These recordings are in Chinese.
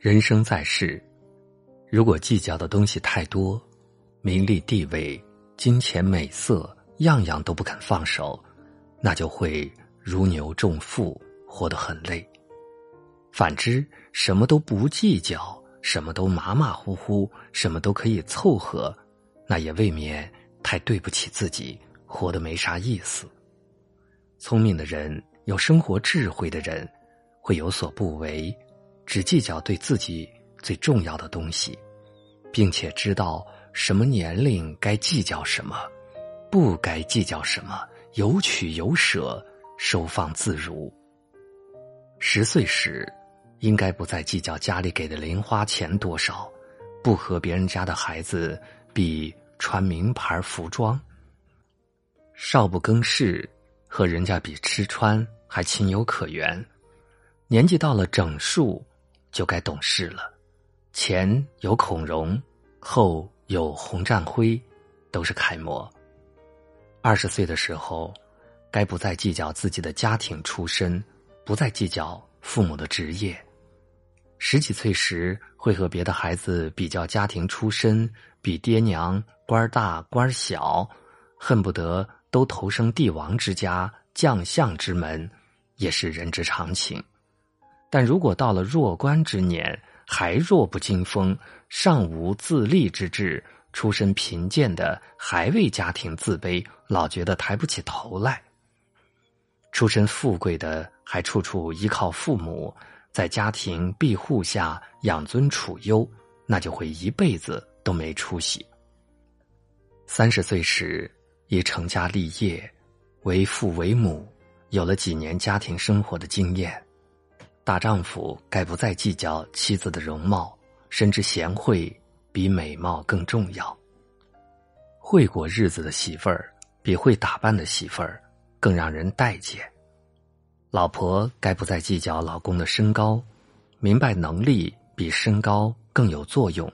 人生在世，如果计较的东西太多，名利地位、金钱美色，样样都不肯放手，那就会如牛重负，活得很累。反之，什么都不计较，什么都马马虎虎，什么都可以凑合，那也未免太对不起自己，活得没啥意思。聪明的人，有生活智慧的人，会有所不为，只计较对自己最重要的东西，并且知道什么年龄该计较什么，不该计较什么，有取有舍，收放自如。十岁时。应该不再计较家里给的零花钱多少，不和别人家的孩子比穿名牌服装。少不更事，和人家比吃穿还情有可原。年纪到了整数，就该懂事了。前有孔融，后有洪战辉，都是楷模。二十岁的时候，该不再计较自己的家庭出身，不再计较父母的职业。十几岁时会和别的孩子比较家庭出身，比爹娘官大官小，恨不得都投生帝王之家、将相之门，也是人之常情。但如果到了弱冠之年，还弱不禁风，尚无自立之志，出身贫贱的还为家庭自卑，老觉得抬不起头来；出身富贵的还处处依靠父母。在家庭庇护下养尊处优，那就会一辈子都没出息。三十岁时已成家立业，为父为母，有了几年家庭生活的经验，大丈夫该不再计较妻子的容貌，深知贤惠比美貌更重要。会过日子的媳妇儿，比会打扮的媳妇儿更让人待见。老婆该不再计较老公的身高，明白能力比身高更有作用。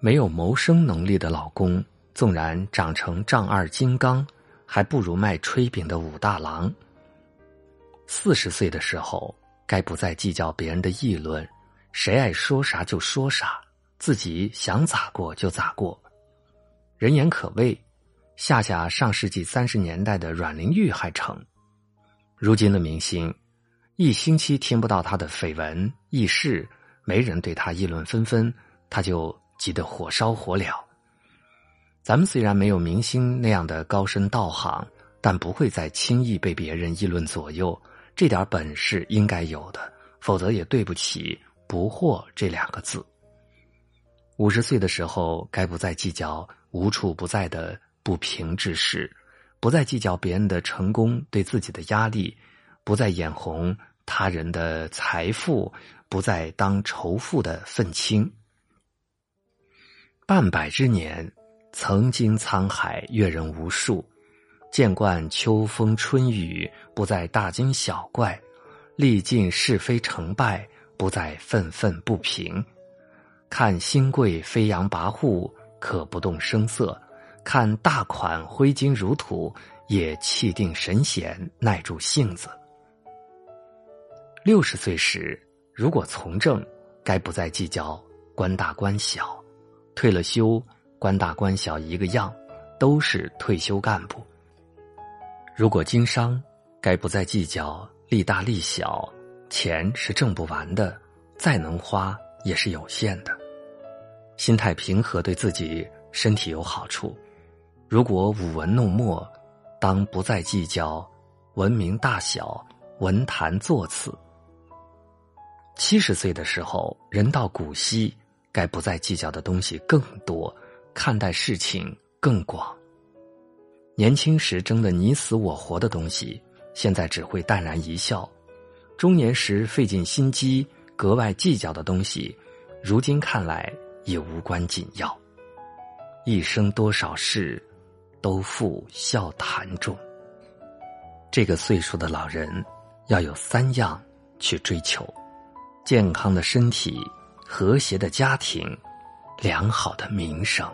没有谋生能力的老公，纵然长成丈二金刚，还不如卖炊饼的武大郎。四十岁的时候，该不再计较别人的议论，谁爱说啥就说啥，自己想咋过就咋过。人言可畏，下下上世纪三十年代的阮玲玉还成。如今的明星，一星期听不到他的绯闻轶事，没人对他议论纷纷，他就急得火烧火燎。咱们虽然没有明星那样的高深道行，但不会再轻易被别人议论左右，这点本事应该有的，否则也对不起“不惑”这两个字。五十岁的时候，该不再计较无处不在的不平之事。不再计较别人的成功对自己的压力，不再眼红他人的财富，不再当仇富的愤青。半百之年，曾经沧海阅人无数，见惯秋风春雨，不再大惊小怪；历尽是非成败，不再愤愤不平。看新贵飞扬跋扈，可不动声色。看大款挥金如土，也气定神闲，耐住性子。六十岁时，如果从政，该不再计较官大官小；退了休，官大官小一个样，都是退休干部。如果经商，该不再计较利大利小，钱是挣不完的，再能花也是有限的。心态平和，对自己身体有好处。如果舞文弄墨，当不再计较文明大小、文坛作次。七十岁的时候，人到古稀，该不再计较的东西更多，看待事情更广。年轻时争得你死我活的东西，现在只会淡然一笑；中年时费尽心机、格外计较的东西，如今看来也无关紧要。一生多少事。都付笑谈中。这个岁数的老人，要有三样去追求：健康的身体、和谐的家庭、良好的名声。